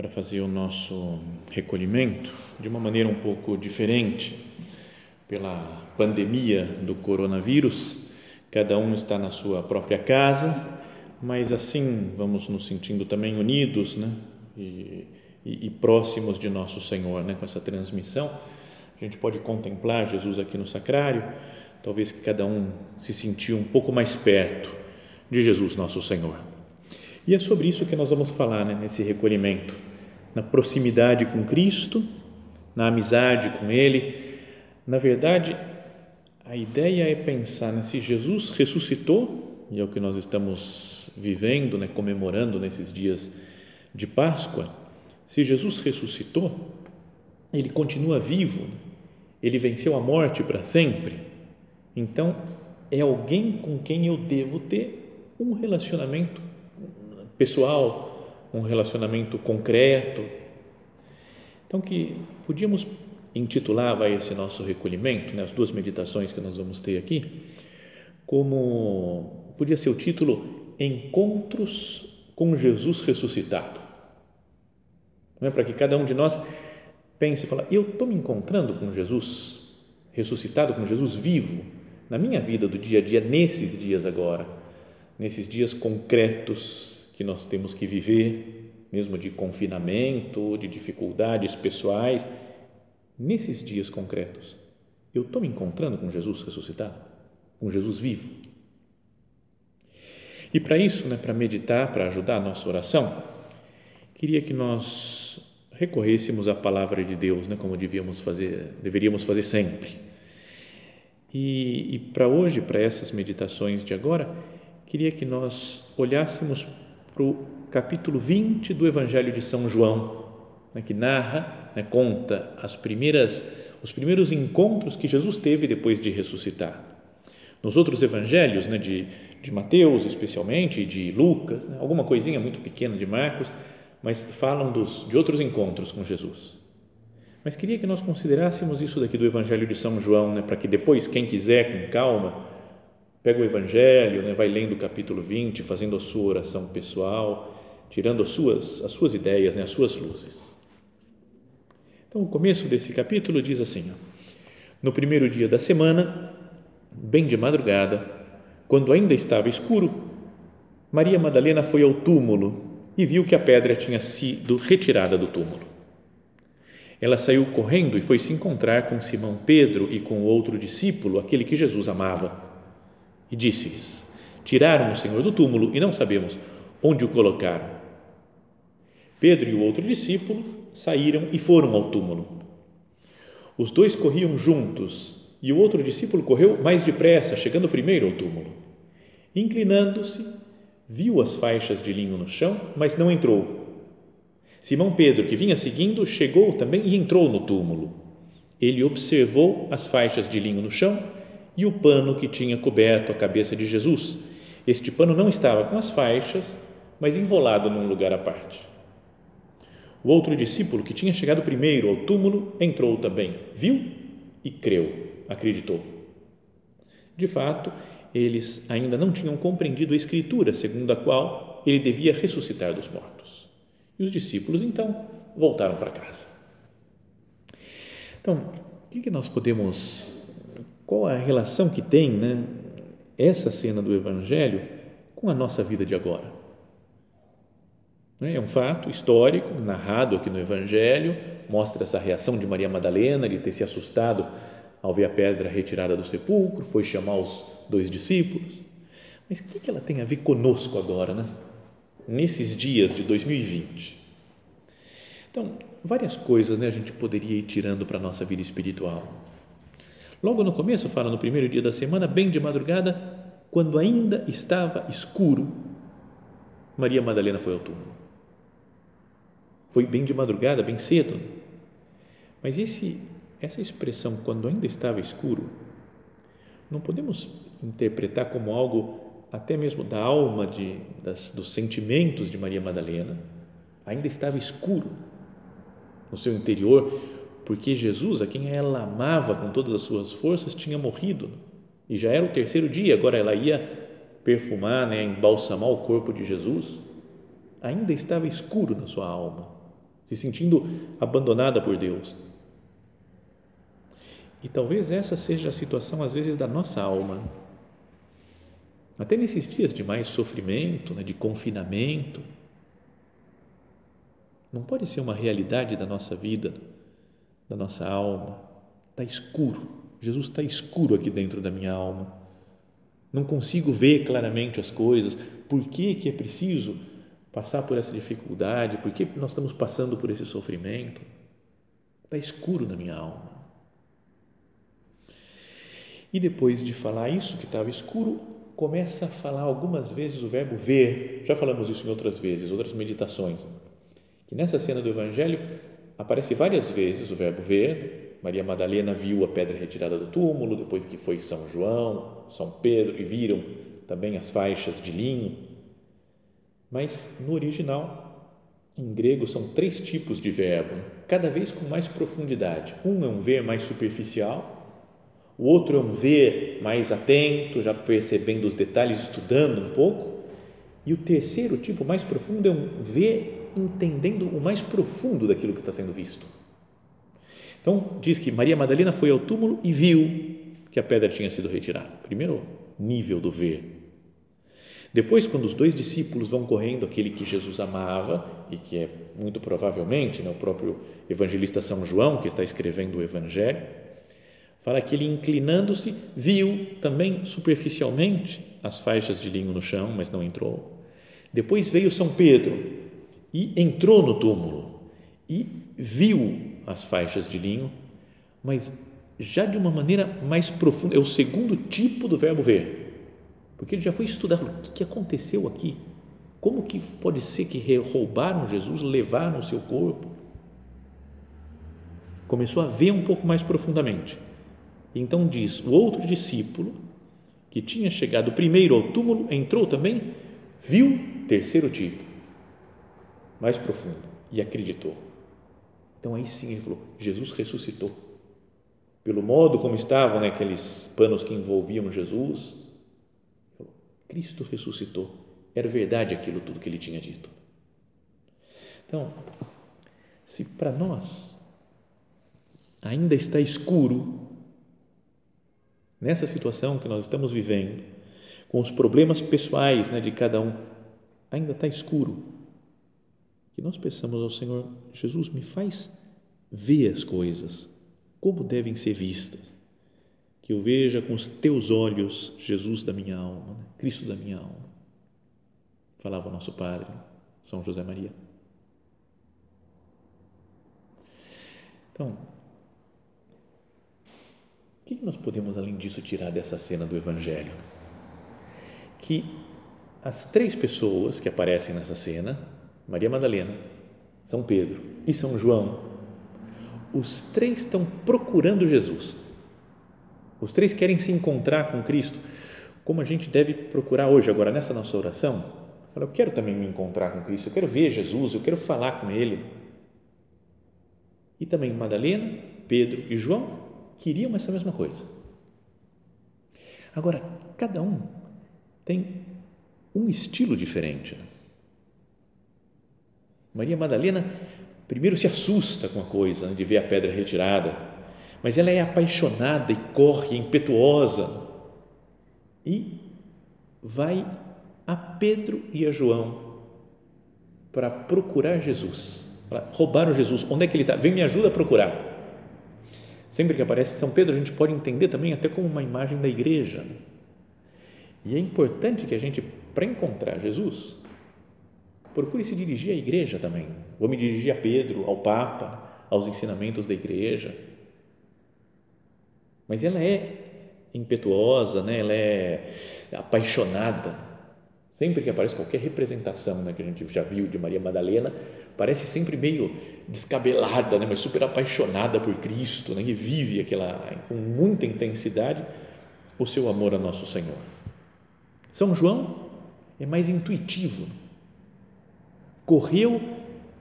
para fazer o nosso recolhimento de uma maneira um pouco diferente pela pandemia do coronavírus. Cada um está na sua própria casa, mas assim vamos nos sentindo também unidos, né? E, e, e próximos de nosso Senhor, né? Com essa transmissão, a gente pode contemplar Jesus aqui no sacrário. Talvez que cada um se sentiu um pouco mais perto de Jesus, nosso Senhor. E é sobre isso que nós vamos falar né, nesse recolhimento na proximidade com Cristo, na amizade com Ele. Na verdade, a ideia é pensar né, se Jesus ressuscitou, e é o que nós estamos vivendo, né, comemorando nesses dias de Páscoa, se Jesus ressuscitou, ele continua vivo, ele venceu a morte para sempre, então é alguém com quem eu devo ter um relacionamento pessoal, um relacionamento concreto. Então, que podíamos intitular vai, esse nosso recolhimento, né, as duas meditações que nós vamos ter aqui, como podia ser o título Encontros com Jesus ressuscitado. Não é para que cada um de nós pense e fale, eu estou me encontrando com Jesus ressuscitado, com Jesus vivo na minha vida do dia a dia, nesses dias agora, nesses dias concretos que nós temos que viver, mesmo de confinamento, de dificuldades pessoais, nesses dias concretos, eu estou me encontrando com Jesus ressuscitado, com Jesus vivo. E para isso, né, para meditar, para ajudar a nossa oração, queria que nós recorrêssemos à palavra de Deus, né, como devíamos fazer, deveríamos fazer sempre. E, e para hoje, para essas meditações de agora, queria que nós olhássemos para o capítulo 20 do Evangelho de São João, né, que narra, né, conta as primeiras, os primeiros encontros que Jesus teve depois de ressuscitar. Nos outros evangelhos, né, de, de Mateus especialmente, de Lucas, né, alguma coisinha muito pequena de Marcos, mas falam dos, de outros encontros com Jesus. Mas queria que nós considerássemos isso daqui do Evangelho de São João, né, para que depois, quem quiser, com calma, pega o Evangelho, né, vai lendo o capítulo 20, fazendo a sua oração pessoal, tirando as suas, as suas ideias, né, as suas luzes. Então, o começo desse capítulo diz assim: ó, No primeiro dia da semana, bem de madrugada, quando ainda estava escuro, Maria Madalena foi ao túmulo e viu que a pedra tinha sido retirada do túmulo. Ela saiu correndo e foi se encontrar com Simão Pedro e com o outro discípulo, aquele que Jesus amava e disse-lhes: Tiraram o Senhor do túmulo e não sabemos onde o colocaram. Pedro e o outro discípulo saíram e foram ao túmulo. Os dois corriam juntos e o outro discípulo correu mais depressa, chegando primeiro ao túmulo. Inclinando-se, viu as faixas de linho no chão, mas não entrou. Simão Pedro, que vinha seguindo, chegou também e entrou no túmulo. Ele observou as faixas de linho no chão e o pano que tinha coberto a cabeça de Jesus. Este pano não estava com as faixas, mas enrolado num lugar à parte. O outro discípulo, que tinha chegado primeiro ao túmulo, entrou também, viu e creu, acreditou. De fato, eles ainda não tinham compreendido a Escritura, segundo a qual ele devia ressuscitar dos mortos. E os discípulos, então, voltaram para casa. Então, o que nós podemos qual a relação que tem né, essa cena do Evangelho com a nossa vida de agora? É um fato histórico, narrado aqui no Evangelho, mostra essa reação de Maria Madalena de ter se assustado ao ver a pedra retirada do sepulcro, foi chamar os dois discípulos. Mas o que ela tem a ver conosco agora, né? nesses dias de 2020? Então, várias coisas né, a gente poderia ir tirando para a nossa vida espiritual. Logo no começo, fala no primeiro dia da semana, bem de madrugada, quando ainda estava escuro, Maria Madalena foi ao túmulo. Foi bem de madrugada, bem cedo. Mas esse essa expressão, quando ainda estava escuro, não podemos interpretar como algo até mesmo da alma, de, das, dos sentimentos de Maria Madalena. Ainda estava escuro no seu interior, porque Jesus, a quem ela amava com todas as suas forças, tinha morrido. E já era o terceiro dia, agora ela ia perfumar, né, embalsamar o corpo de Jesus. Ainda estava escuro na sua alma, se sentindo abandonada por Deus e talvez essa seja a situação, às vezes, da nossa alma. Até nesses dias de mais sofrimento, né, de confinamento, não pode ser uma realidade da nossa vida, da nossa alma. Está escuro. Jesus está escuro aqui dentro da minha alma. Não consigo ver claramente as coisas. Por que, que é preciso passar por essa dificuldade? Por que nós estamos passando por esse sofrimento? Está escuro na minha alma. E depois de falar isso, que estava escuro, começa a falar algumas vezes o verbo ver. Já falamos isso em outras vezes, outras meditações. Que nessa cena do Evangelho aparece várias vezes o verbo ver. Maria Madalena viu a pedra retirada do túmulo, depois que foi São João, São Pedro, e viram também as faixas de linho. Mas no original, em grego, são três tipos de verbo, cada vez com mais profundidade. Um é um ver mais superficial, o outro é um ver mais atento, já percebendo os detalhes, estudando um pouco, e o terceiro tipo, mais profundo, é um ver entendendo o mais profundo daquilo que está sendo visto. Então, diz que Maria Madalena foi ao túmulo e viu que a pedra tinha sido retirada. Primeiro nível do ver. Depois, quando os dois discípulos vão correndo, aquele que Jesus amava, e que é muito provavelmente né, o próprio evangelista São João, que está escrevendo o Evangelho, Fala que ele, inclinando-se, viu também superficialmente as faixas de linho no chão, mas não entrou. Depois veio São Pedro e entrou no túmulo e viu as faixas de linho, mas já de uma maneira mais profunda. É o segundo tipo do verbo ver, porque ele já foi estudar o que aconteceu aqui. Como que pode ser que roubaram Jesus, levaram o seu corpo? Começou a ver um pouco mais profundamente então diz: o outro discípulo, que tinha chegado primeiro ao túmulo, entrou também, viu terceiro tipo, mais profundo, e acreditou. Então aí sim ele falou: Jesus ressuscitou. Pelo modo como estavam né, aqueles panos que envolviam Jesus, Cristo ressuscitou. Era verdade aquilo tudo que ele tinha dito. Então, se para nós ainda está escuro nessa situação que nós estamos vivendo, com os problemas pessoais né, de cada um, ainda está escuro, que nós peçamos ao Senhor, Jesus, me faz ver as coisas como devem ser vistas, que eu veja com os teus olhos Jesus da minha alma, né? Cristo da minha alma. Falava o nosso Padre, São José Maria. Então, o que nós podemos, além disso, tirar dessa cena do Evangelho? Que as três pessoas que aparecem nessa cena, Maria Madalena, São Pedro e São João, os três estão procurando Jesus. Os três querem se encontrar com Cristo, como a gente deve procurar hoje, agora, nessa nossa oração. Eu quero também me encontrar com Cristo, eu quero ver Jesus, eu quero falar com Ele. E também Madalena, Pedro e João queriam essa mesma coisa. Agora, cada um tem um estilo diferente. Maria Madalena primeiro se assusta com a coisa de ver a pedra retirada, mas ela é apaixonada e corre, impetuosa e vai a Pedro e a João para procurar Jesus, para roubar o Jesus. Onde é que ele está? Vem me ajuda a procurar. Sempre que aparece São Pedro, a gente pode entender também até como uma imagem da igreja. E é importante que a gente, para encontrar Jesus, procure se dirigir à igreja também. Vou me dirigir a Pedro, ao Papa, aos ensinamentos da igreja. Mas ela é impetuosa, né? ela é apaixonada Sempre que aparece qualquer representação né, que a gente já viu de Maria Madalena, parece sempre meio descabelada, né, mas super apaixonada por Cristo, né, que vive aquela com muita intensidade o seu amor a nosso Senhor. São João é mais intuitivo. Correu,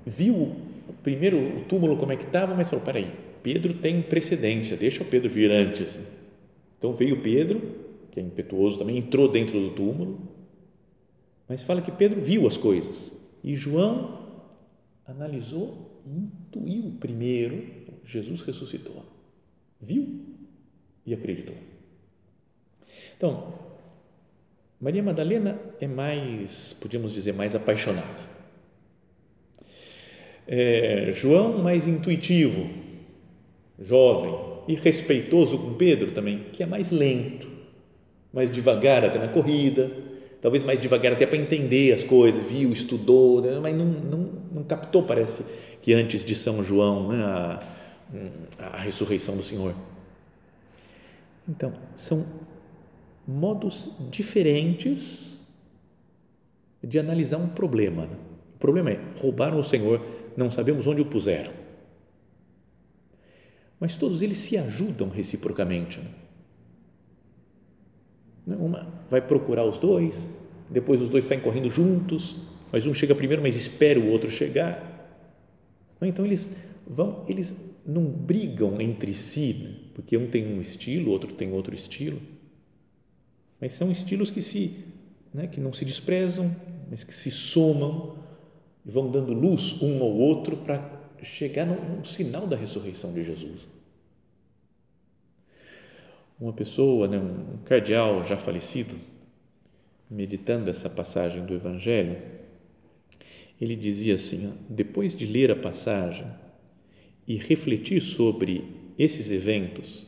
viu primeiro o túmulo como é que estava, mas falou: peraí, Pedro tem precedência, deixa o Pedro vir antes. Então veio Pedro, que é impetuoso também, entrou dentro do túmulo mas fala que Pedro viu as coisas e João analisou e intuiu primeiro Jesus ressuscitou. Viu e acreditou. Então, Maria Madalena é mais, podíamos dizer, mais apaixonada. É, João, mais intuitivo, jovem e respeitoso com Pedro também, que é mais lento, mais devagar até na corrida, talvez mais devagar até para entender as coisas, viu, estudou, né, mas não, não, não captou, parece, que antes de São João, né, a, a ressurreição do Senhor. Então, são modos diferentes de analisar um problema. Né? O problema é, roubaram o Senhor, não sabemos onde o puseram. Mas todos eles se ajudam reciprocamente. Né? Uma vai procurar os dois, depois os dois saem correndo juntos, mas um chega primeiro, mas espera o outro chegar. Então eles vão, eles não brigam entre si, né? porque um tem um estilo, outro tem outro estilo, mas são estilos que se, né, que não se desprezam, mas que se somam e vão dando luz um ao outro para chegar no sinal da ressurreição de Jesus. Uma pessoa, né, um cardeal já falecido, meditando essa passagem do Evangelho, ele dizia assim: depois de ler a passagem e refletir sobre esses eventos,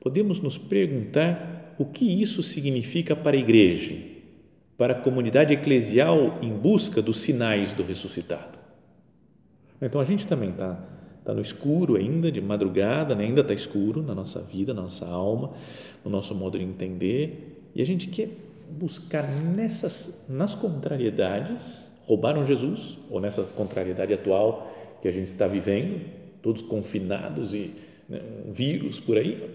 podemos nos perguntar o que isso significa para a igreja, para a comunidade eclesial em busca dos sinais do ressuscitado. Então a gente também está está no escuro ainda, de madrugada, né? ainda está escuro na nossa vida, na nossa alma, no nosso modo de entender, e a gente quer buscar nessas, nas contrariedades, roubaram Jesus, ou nessa contrariedade atual que a gente está vivendo, todos confinados e né, um vírus por aí,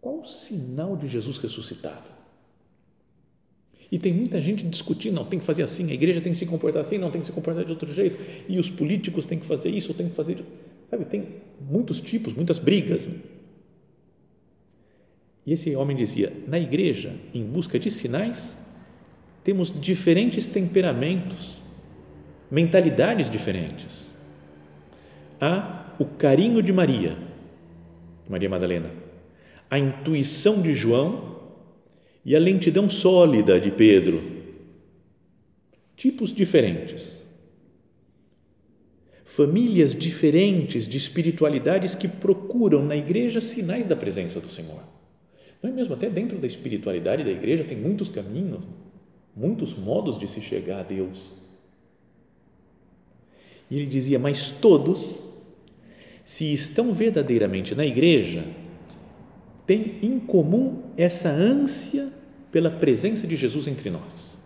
qual o sinal de Jesus ressuscitado? E tem muita gente discutindo, não, tem que fazer assim, a igreja tem que se comportar assim, não tem que se comportar de outro jeito, e os políticos têm que fazer isso, tem que fazer. Sabe, tem muitos tipos, muitas brigas. E esse homem dizia: na igreja, em busca de sinais, temos diferentes temperamentos, mentalidades diferentes. Há o carinho de Maria, Maria Madalena, a intuição de João e a lentidão sólida de Pedro. Tipos diferentes. Famílias diferentes de espiritualidades que procuram na igreja sinais da presença do Senhor. Não é mesmo? Até dentro da espiritualidade da igreja tem muitos caminhos, muitos modos de se chegar a Deus. E ele dizia: Mas todos, se estão verdadeiramente na igreja, têm em comum essa ânsia pela presença de Jesus entre nós.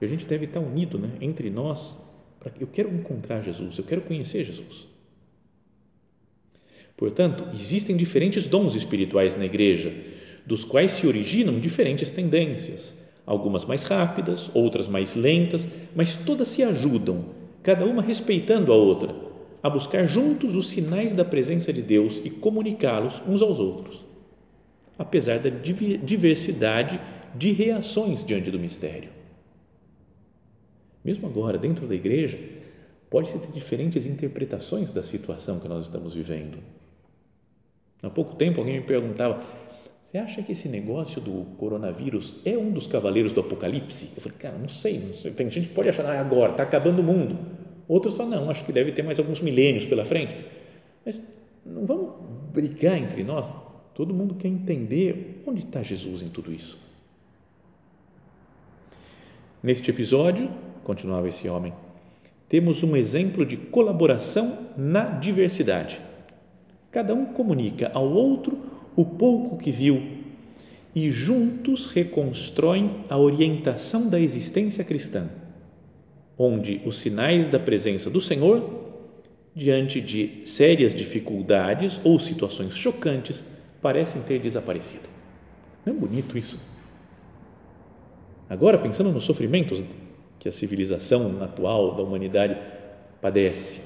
E a gente deve estar unido né, entre nós. Para, eu quero encontrar Jesus, eu quero conhecer Jesus. Portanto, existem diferentes dons espirituais na igreja, dos quais se originam diferentes tendências, algumas mais rápidas, outras mais lentas, mas todas se ajudam, cada uma respeitando a outra a buscar juntos os sinais da presença de Deus e comunicá-los uns aos outros, apesar da diversidade de reações diante do mistério. Mesmo agora, dentro da igreja, pode-se ter diferentes interpretações da situação que nós estamos vivendo. Há pouco tempo alguém me perguntava, você acha que esse negócio do coronavírus é um dos cavaleiros do Apocalipse? Eu falei, cara, não sei, não sei. Tem gente que pode achar, ah, agora, está acabando o mundo. Outros falam, não, acho que deve ter mais alguns milênios pela frente. Mas não vamos brigar entre nós. Todo mundo quer entender onde está Jesus em tudo isso. Neste episódio, continuava esse homem, temos um exemplo de colaboração na diversidade. Cada um comunica ao outro o pouco que viu e juntos reconstroem a orientação da existência cristã, onde os sinais da presença do Senhor, diante de sérias dificuldades ou situações chocantes, parecem ter desaparecido. Não é bonito isso? Agora, pensando nos sofrimentos que a civilização atual da humanidade padece,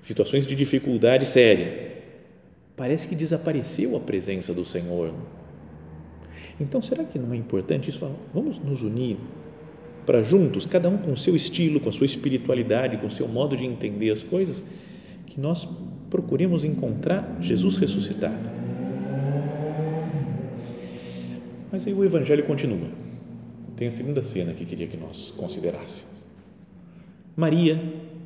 situações de dificuldade séria, parece que desapareceu a presença do Senhor. Então, será que não é importante isso? Vamos nos unir para juntos, cada um com seu estilo, com a sua espiritualidade, com o seu modo de entender as coisas, que nós procuremos encontrar Jesus ressuscitado. Mas aí o Evangelho continua. Tem a segunda cena que queria que nós considerássemos. Maria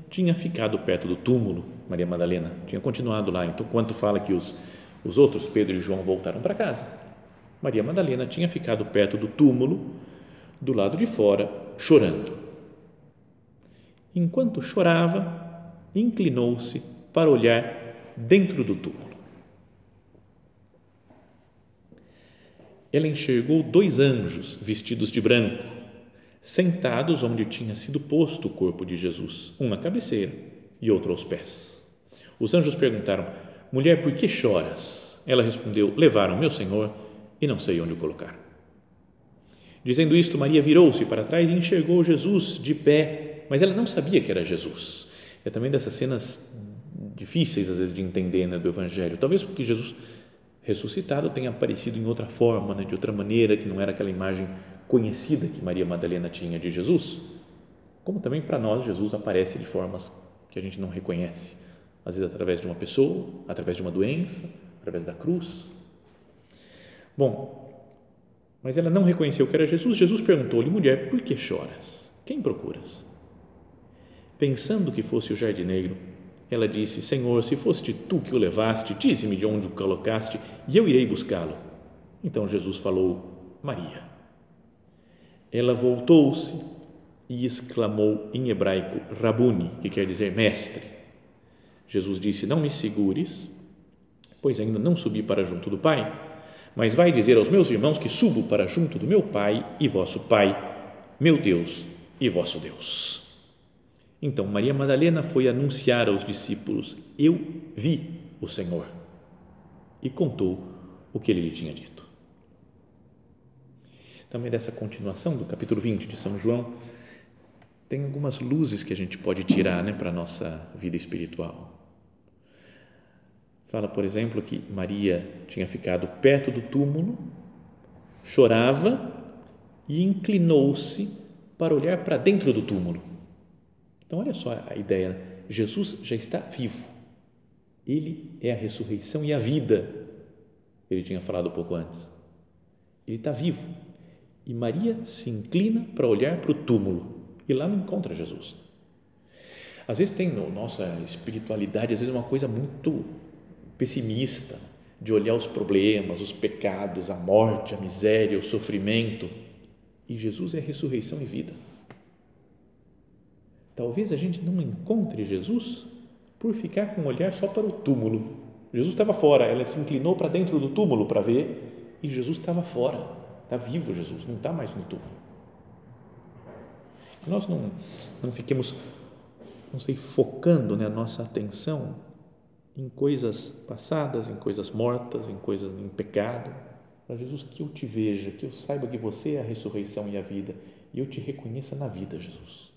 tinha ficado perto do túmulo Maria Madalena, tinha continuado lá. Então, quando fala que os, os outros, Pedro e João, voltaram para casa, Maria Madalena tinha ficado perto do túmulo, do lado de fora, chorando. Enquanto chorava, inclinou-se para olhar dentro do túmulo. Ela enxergou dois anjos vestidos de branco, sentados onde tinha sido posto o corpo de Jesus, um na cabeceira e outro aos pés. Os anjos perguntaram: Mulher, por que choras? Ela respondeu: Levaram meu Senhor e não sei onde o colocar. Dizendo isto, Maria virou-se para trás e enxergou Jesus de pé, mas ela não sabia que era Jesus. É também dessas cenas difíceis às vezes de entender né, do Evangelho. Talvez porque Jesus ressuscitado tenha aparecido em outra forma, né, de outra maneira, que não era aquela imagem conhecida que Maria Madalena tinha de Jesus. Como também para nós Jesus aparece de formas que a gente não reconhece, às vezes através de uma pessoa, através de uma doença, através da cruz. Bom, mas ela não reconheceu que era Jesus. Jesus perguntou-lhe, mulher, por que choras? Quem procuras? Pensando que fosse o jardineiro, ela disse: Senhor, se foste tu que o levaste, dize-me de onde o colocaste e eu irei buscá-lo. Então Jesus falou: Maria. Ela voltou-se e exclamou em hebraico Rabuni, que quer dizer mestre. Jesus disse: Não me segures, pois ainda não subi para junto do Pai, mas vai dizer aos meus irmãos que subo para junto do meu Pai e vosso Pai, meu Deus e vosso Deus. Então Maria Madalena foi anunciar aos discípulos: Eu vi o Senhor. E contou o que ele lhe tinha dito. Também dessa continuação do capítulo 20 de São João, tem algumas luzes que a gente pode tirar né, para a nossa vida espiritual. Fala, por exemplo, que Maria tinha ficado perto do túmulo, chorava e inclinou-se para olhar para dentro do túmulo. Então, olha só a ideia: né? Jesus já está vivo, ele é a ressurreição e a vida. Ele tinha falado um pouco antes. Ele está vivo. E Maria se inclina para olhar para o túmulo e lá não encontra Jesus. Às vezes tem na nossa espiritualidade, às vezes uma coisa muito pessimista, de olhar os problemas, os pecados, a morte, a miséria, o sofrimento. E Jesus é ressurreição e vida. Talvez a gente não encontre Jesus por ficar com o olhar só para o túmulo. Jesus estava fora, ela se inclinou para dentro do túmulo para ver e Jesus estava fora. Está vivo Jesus, não está mais no túmulo nós não, não fiquemos, não sei, focando né, a nossa atenção em coisas passadas, em coisas mortas, em coisas em pecado. Para Jesus, que eu te veja, que eu saiba que você é a ressurreição e a vida e eu te reconheça na vida, Jesus.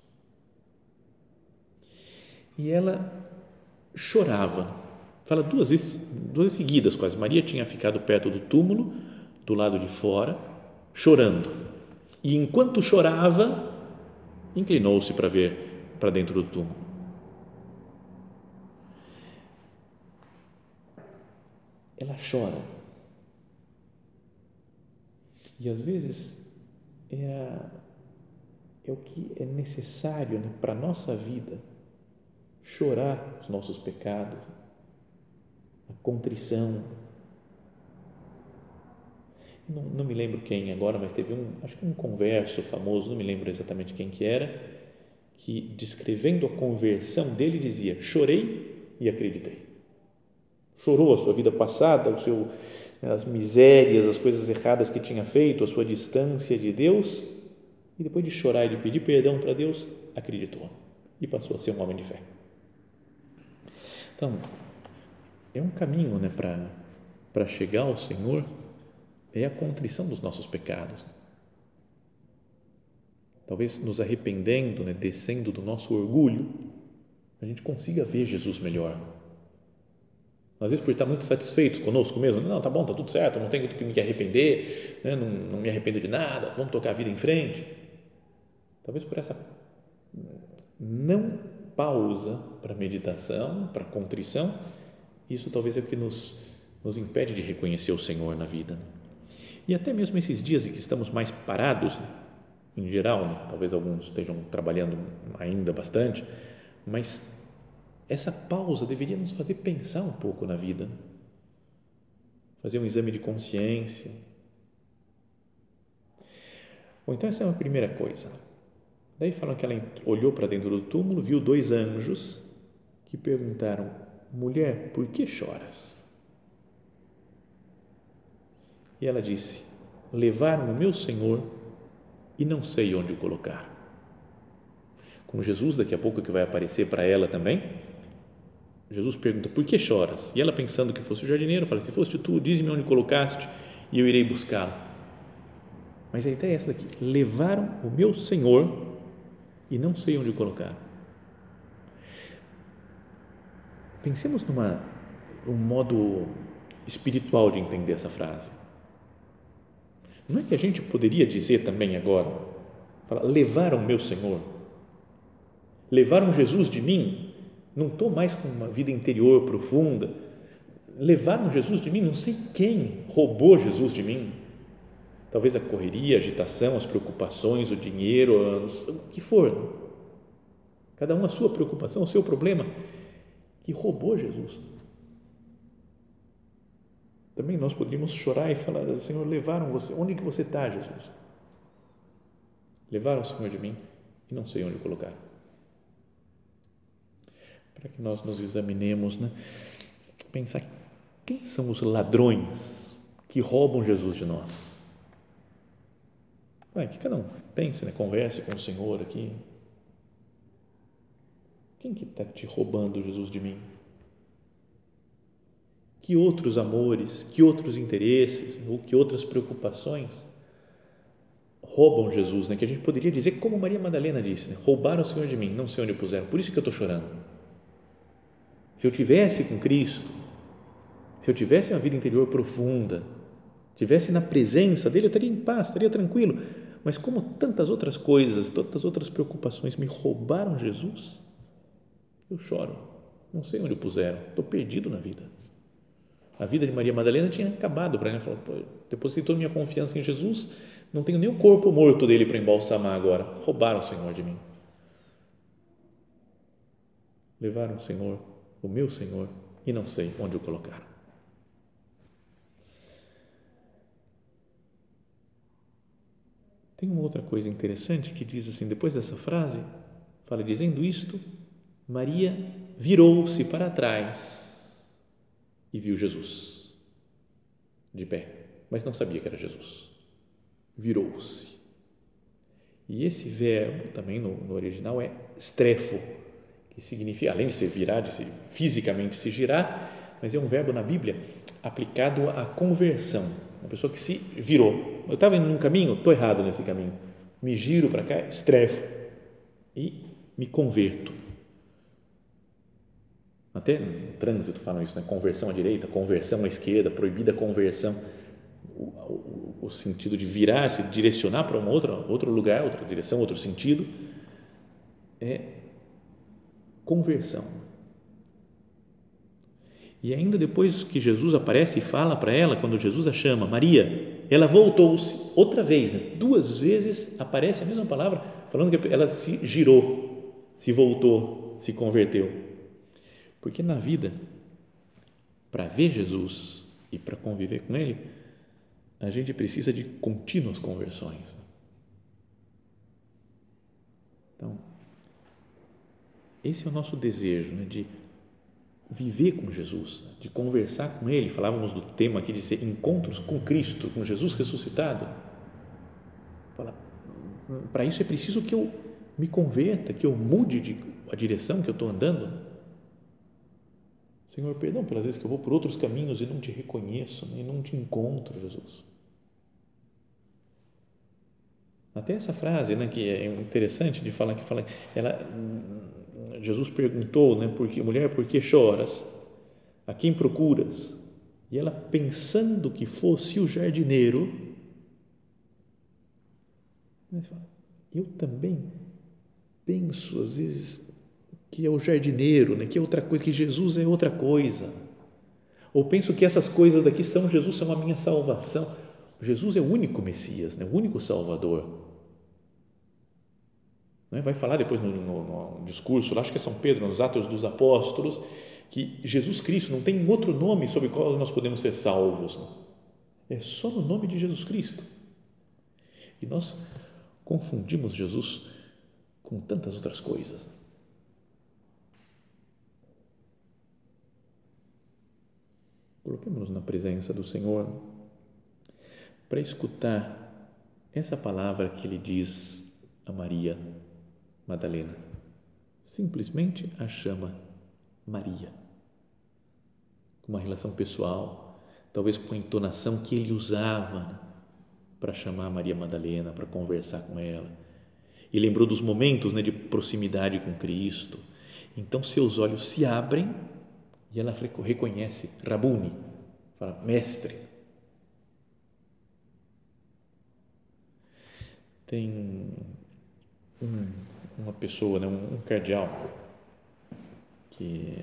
E ela chorava, fala duas vezes, duas vezes seguidas quase. Maria tinha ficado perto do túmulo, do lado de fora, chorando. E enquanto chorava, inclinou-se para ver para dentro do túmulo. Ela chora E às vezes era é o que é necessário né, para a nossa vida chorar os nossos pecados, a contrição. Não, não, me lembro quem agora, mas teve um, acho que um converso famoso, não me lembro exatamente quem que era, que descrevendo a conversão dele dizia: chorei e acreditei. Chorou a sua vida passada, o seu, as misérias, as coisas erradas que tinha feito, a sua distância de Deus, e depois de chorar e de pedir perdão para Deus, acreditou e passou a ser um homem de fé. Então, é um caminho né, para chegar ao Senhor, é a contrição dos nossos pecados. Talvez nos arrependendo, né, descendo do nosso orgulho, a gente consiga ver Jesus melhor. Às vezes, por estar muito satisfeitos conosco mesmo, não, tá bom, tá tudo certo, não tenho do que me arrepender, né, não, não me arrependo de nada, vamos tocar a vida em frente. Talvez por essa não pausa para meditação, para contrição, isso talvez é o que nos, nos impede de reconhecer o Senhor na vida. E até mesmo esses dias em que estamos mais parados, né? em geral, né? talvez alguns estejam trabalhando ainda bastante, mas essa pausa deveria nos fazer pensar um pouco na vida, fazer um exame de consciência. Bom, então essa é uma primeira coisa. Daí falam que ela olhou para dentro do túmulo, viu dois anjos que perguntaram: Mulher, por que choras? E ela disse: Levaram o meu Senhor e não sei onde o colocar. Com Jesus, daqui a pouco que vai aparecer para ela também, Jesus pergunta: Por que choras? E ela, pensando que fosse o jardineiro, fala: Se foste tu, dize-me onde colocaste e eu irei buscá-lo. Mas a ideia é essa daqui: levaram o meu Senhor e não sei onde colocar. Pensemos numa um modo espiritual de entender essa frase. Não é que a gente poderia dizer também agora, falar, levaram meu Senhor, levaram Jesus de mim, não estou mais com uma vida interior profunda, levaram Jesus de mim, não sei quem roubou Jesus de mim, talvez a correria, a agitação, as preocupações, o dinheiro, o que for. Cada um a sua preocupação, o seu problema, que roubou Jesus. Também nós poderíamos chorar e falar, Senhor, levaram você, onde que você está, Jesus? Levaram o Senhor de mim e não sei onde colocar. Para que nós nos examinemos, né? pensar quem são os ladrões que roubam Jesus de nós Vai, que cada um pense, né? converse com o Senhor aqui. Quem que está te roubando Jesus de mim? Que outros amores, que outros interesses, ou que outras preocupações roubam Jesus, né? Que a gente poderia dizer como Maria Madalena disse, né? roubaram o Senhor de mim, não sei onde puseram, por isso que eu estou chorando. Se eu tivesse com Cristo, se eu tivesse uma vida interior profunda, tivesse na presença dele, eu estaria em paz, estaria tranquilo mas como tantas outras coisas, tantas outras preocupações me roubaram Jesus, eu choro. Não sei onde o puseram. Estou perdido na vida. A vida de Maria Madalena tinha acabado para ela. Falou, depositou minha confiança em Jesus, não tenho nem o corpo morto dele para embalsamar agora. Roubaram o Senhor de mim. Levaram o Senhor, o meu Senhor, e não sei onde o colocaram. Tem uma outra coisa interessante que diz assim, depois dessa frase, fala dizendo isto, Maria virou-se para trás e viu Jesus de pé, mas não sabia que era Jesus. Virou-se. E esse verbo também no, no original é strefo, que significa, além de se virar, de se fisicamente se girar, mas é um verbo na Bíblia aplicado à conversão uma pessoa que se virou. Eu estava indo num caminho, estou errado nesse caminho. Me giro para cá, estrefo e me converto. Até no trânsito falam isso, né? conversão à direita, conversão à esquerda, proibida conversão. O, o, o, sentido de virar, se direcionar para um outro, outro lugar, outra direção, outro sentido, é conversão. E ainda depois que Jesus aparece e fala para ela, quando Jesus a chama, Maria, ela voltou-se outra vez, né? duas vezes aparece a mesma palavra, falando que ela se girou, se voltou, se converteu. Porque na vida, para ver Jesus e para conviver com Ele, a gente precisa de contínuas conversões. Então, esse é o nosso desejo, né, de viver com Jesus, de conversar com Ele. Falávamos do tema aqui de ser encontros com Cristo, com Jesus ressuscitado. Para isso é preciso que eu me converta, que eu mude de, a direção que eu estou andando. Senhor, perdão pelas vezes que eu vou por outros caminhos e não te reconheço, né, e não te encontro, Jesus. Até essa frase, né, que é interessante de falar que fala, ela Jesus perguntou, né, porque mulher, por que choras? A quem procuras? E ela pensando que fosse o jardineiro, eu também penso às vezes que é o jardineiro, né, que é outra coisa, que Jesus é outra coisa. Ou penso que essas coisas daqui são Jesus, são a minha salvação. Jesus é o único Messias, né, o único Salvador. Né? Vai falar depois no, no, no discurso, acho que é São Pedro, nos Atos dos Apóstolos, que Jesus Cristo não tem outro nome sobre o qual nós podemos ser salvos. É só no nome de Jesus Cristo. E nós confundimos Jesus com tantas outras coisas. Coloquemos-nos na presença do Senhor para escutar essa palavra que Ele diz a Maria Madalena. Simplesmente a chama Maria. Com uma relação pessoal, talvez com a entonação que ele usava né, para chamar Maria Madalena, para conversar com ela. E lembrou dos momentos né, de proximidade com Cristo. Então seus olhos se abrem e ela reconhece Rabuni, fala mestre. Tem um uma pessoa, né, um, cardeal, que,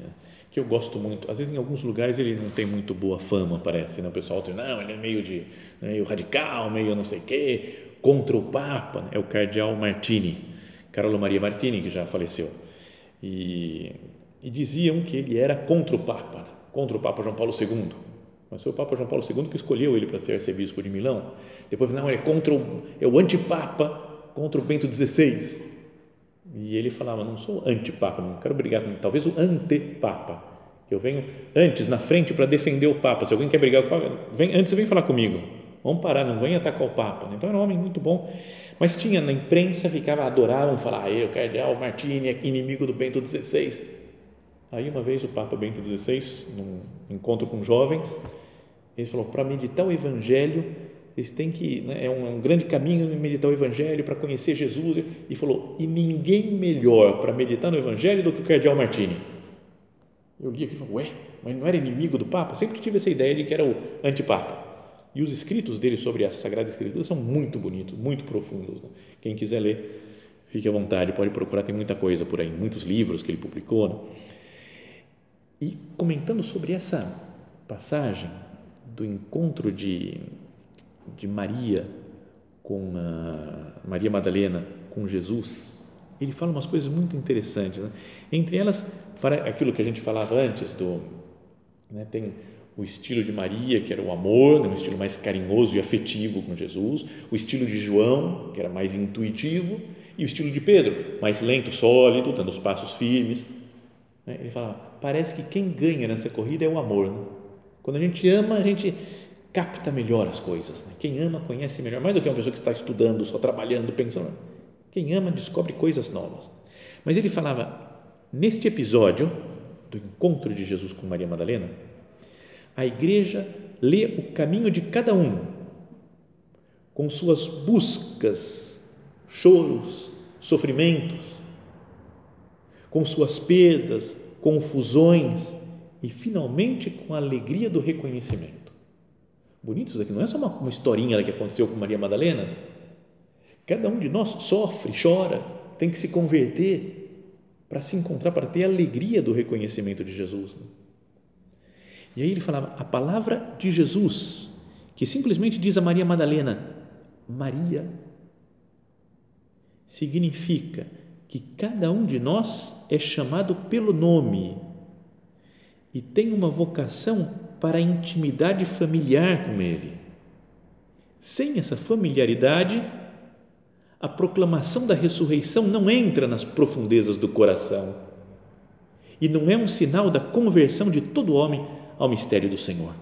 que eu gosto muito. Às vezes, em alguns lugares, ele não tem muito boa fama, parece. Né? O pessoal diz, não, ele é meio, de, meio radical, meio não sei o quê, contra o Papa. Né? É o cardeal Martini, Carolo Maria Martini, que já faleceu. E, e diziam que ele era contra o Papa, né? contra o Papa João Paulo II. Mas foi o Papa João Paulo II que escolheu ele para ser arcebispo de Milão. Depois, não, ele é contra o, é o antipapa contra o Bento XVI. E ele falava: Não sou antipapa, não quero brigar com talvez o antepapa, que eu venho antes, na frente, para defender o Papa. Se alguém quer brigar com o Papa, vem, antes vem falar comigo. Vamos parar, não venha atacar o Papa. Então era um homem muito bom. Mas tinha na imprensa, ficava, adoravam falar: ah, eu, cardeal Martini, inimigo do Bento XVI. Aí uma vez o Papa Bento XVI, num encontro com jovens, ele falou: para meditar o Evangelho eles têm que, né, é um, é um, grande caminho meditar o Evangelho para conhecer Jesus. E falou: e ninguém melhor para meditar no Evangelho do que o Cardeal Martini. Eu li aqui e falei: ué, mas não era inimigo do Papa? Sempre tive essa ideia de que era o antipapa. E os escritos dele sobre a Sagrada Escritura são muito bonitos, muito profundos. Né? Quem quiser ler, fique à vontade, pode procurar, tem muita coisa por aí, muitos livros que ele publicou. Né? E comentando sobre essa passagem do encontro de de Maria com Maria Madalena com Jesus, ele fala umas coisas muito interessantes. Né? Entre elas, para aquilo que a gente falava antes do, né, tem o estilo de Maria, que era o amor, né, um estilo mais carinhoso e afetivo com Jesus, o estilo de João, que era mais intuitivo, e o estilo de Pedro, mais lento, sólido, dando os passos firmes. Né? Ele fala, parece que quem ganha nessa corrida é o amor. Né? Quando a gente ama, a gente capta melhor as coisas. Né? Quem ama conhece melhor, mais do que uma pessoa que está estudando, só trabalhando, pensando. Quem ama descobre coisas novas. Mas ele falava, neste episódio do encontro de Jesus com Maria Madalena, a igreja lê o caminho de cada um, com suas buscas, choros, sofrimentos, com suas perdas, confusões e, finalmente, com a alegria do reconhecimento bonito isso daqui, não é só uma, uma historinha que aconteceu com Maria Madalena. Cada um de nós sofre, chora, tem que se converter para se encontrar, para ter a alegria do reconhecimento de Jesus. Né? E aí ele falava: a palavra de Jesus, que simplesmente diz a Maria Madalena: Maria, significa que cada um de nós é chamado pelo nome e tem uma vocação para a intimidade familiar com Ele. Sem essa familiaridade, a proclamação da ressurreição não entra nas profundezas do coração e não é um sinal da conversão de todo homem ao mistério do Senhor.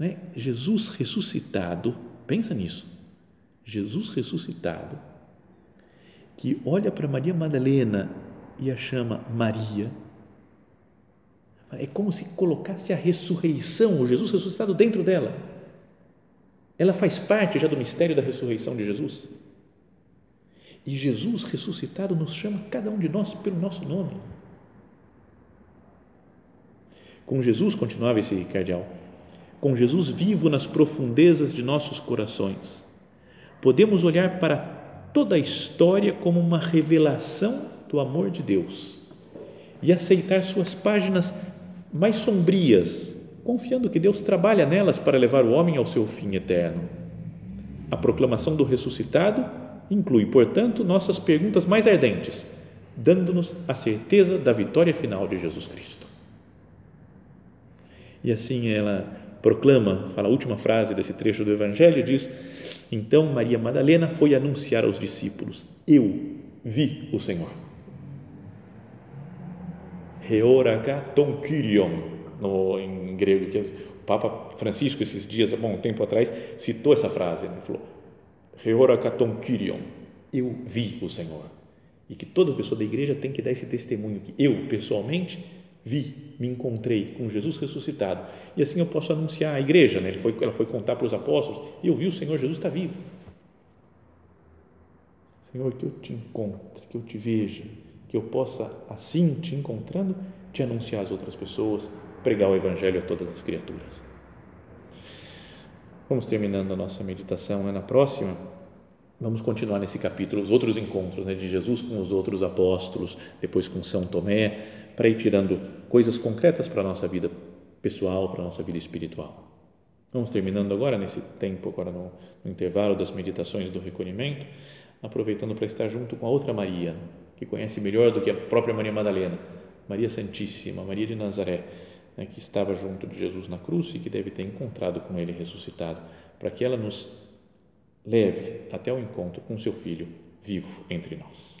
É? Jesus ressuscitado, pensa nisso. Jesus ressuscitado, que olha para Maria Madalena e a chama Maria, é como se colocasse a ressurreição, o Jesus ressuscitado dentro dela. Ela faz parte já do mistério da ressurreição de Jesus. E Jesus ressuscitado nos chama cada um de nós pelo nosso nome. Com Jesus, continuava esse cardeal, com Jesus vivo nas profundezas de nossos corações, podemos olhar para toda a história como uma revelação do amor de Deus e aceitar suas páginas mais sombrias, confiando que Deus trabalha nelas para levar o homem ao seu fim eterno. A proclamação do ressuscitado inclui, portanto, nossas perguntas mais ardentes, dando-nos a certeza da vitória final de Jesus Cristo. E assim ela proclama, fala a última frase desse trecho do Evangelho, diz: Então Maria Madalena foi anunciar aos discípulos: Eu vi o Senhor. Heoraga ton Kyrion, no, em grego, que o Papa Francisco, esses dias, bom, um tempo atrás, citou essa frase, ele falou: Heoraga ton Kyrion, eu vi o Senhor. E que toda pessoa da igreja tem que dar esse testemunho que eu, pessoalmente, vi, me encontrei com Jesus ressuscitado. E assim eu posso anunciar à igreja, né? Ele foi, ela foi contar para os apóstolos, eu vi o Senhor Jesus está vivo. Senhor, que eu te encontre, que eu te veja, que eu possa, assim, te encontrando, te anunciar às outras pessoas, pregar o Evangelho a todas as criaturas. Vamos terminando a nossa meditação né? na próxima. Vamos continuar nesse capítulo, os outros encontros né? de Jesus com os outros apóstolos, depois com São Tomé, para ir tirando coisas concretas para a nossa vida pessoal, para a nossa vida espiritual. Vamos terminando agora, nesse tempo, agora no, no intervalo das meditações do recolhimento, aproveitando para estar junto com a outra Maria, que conhece melhor do que a própria Maria Madalena, Maria Santíssima, Maria de Nazaré, né, que estava junto de Jesus na cruz e que deve ter encontrado com ele ressuscitado, para que ela nos leve até o encontro com seu Filho vivo entre nós.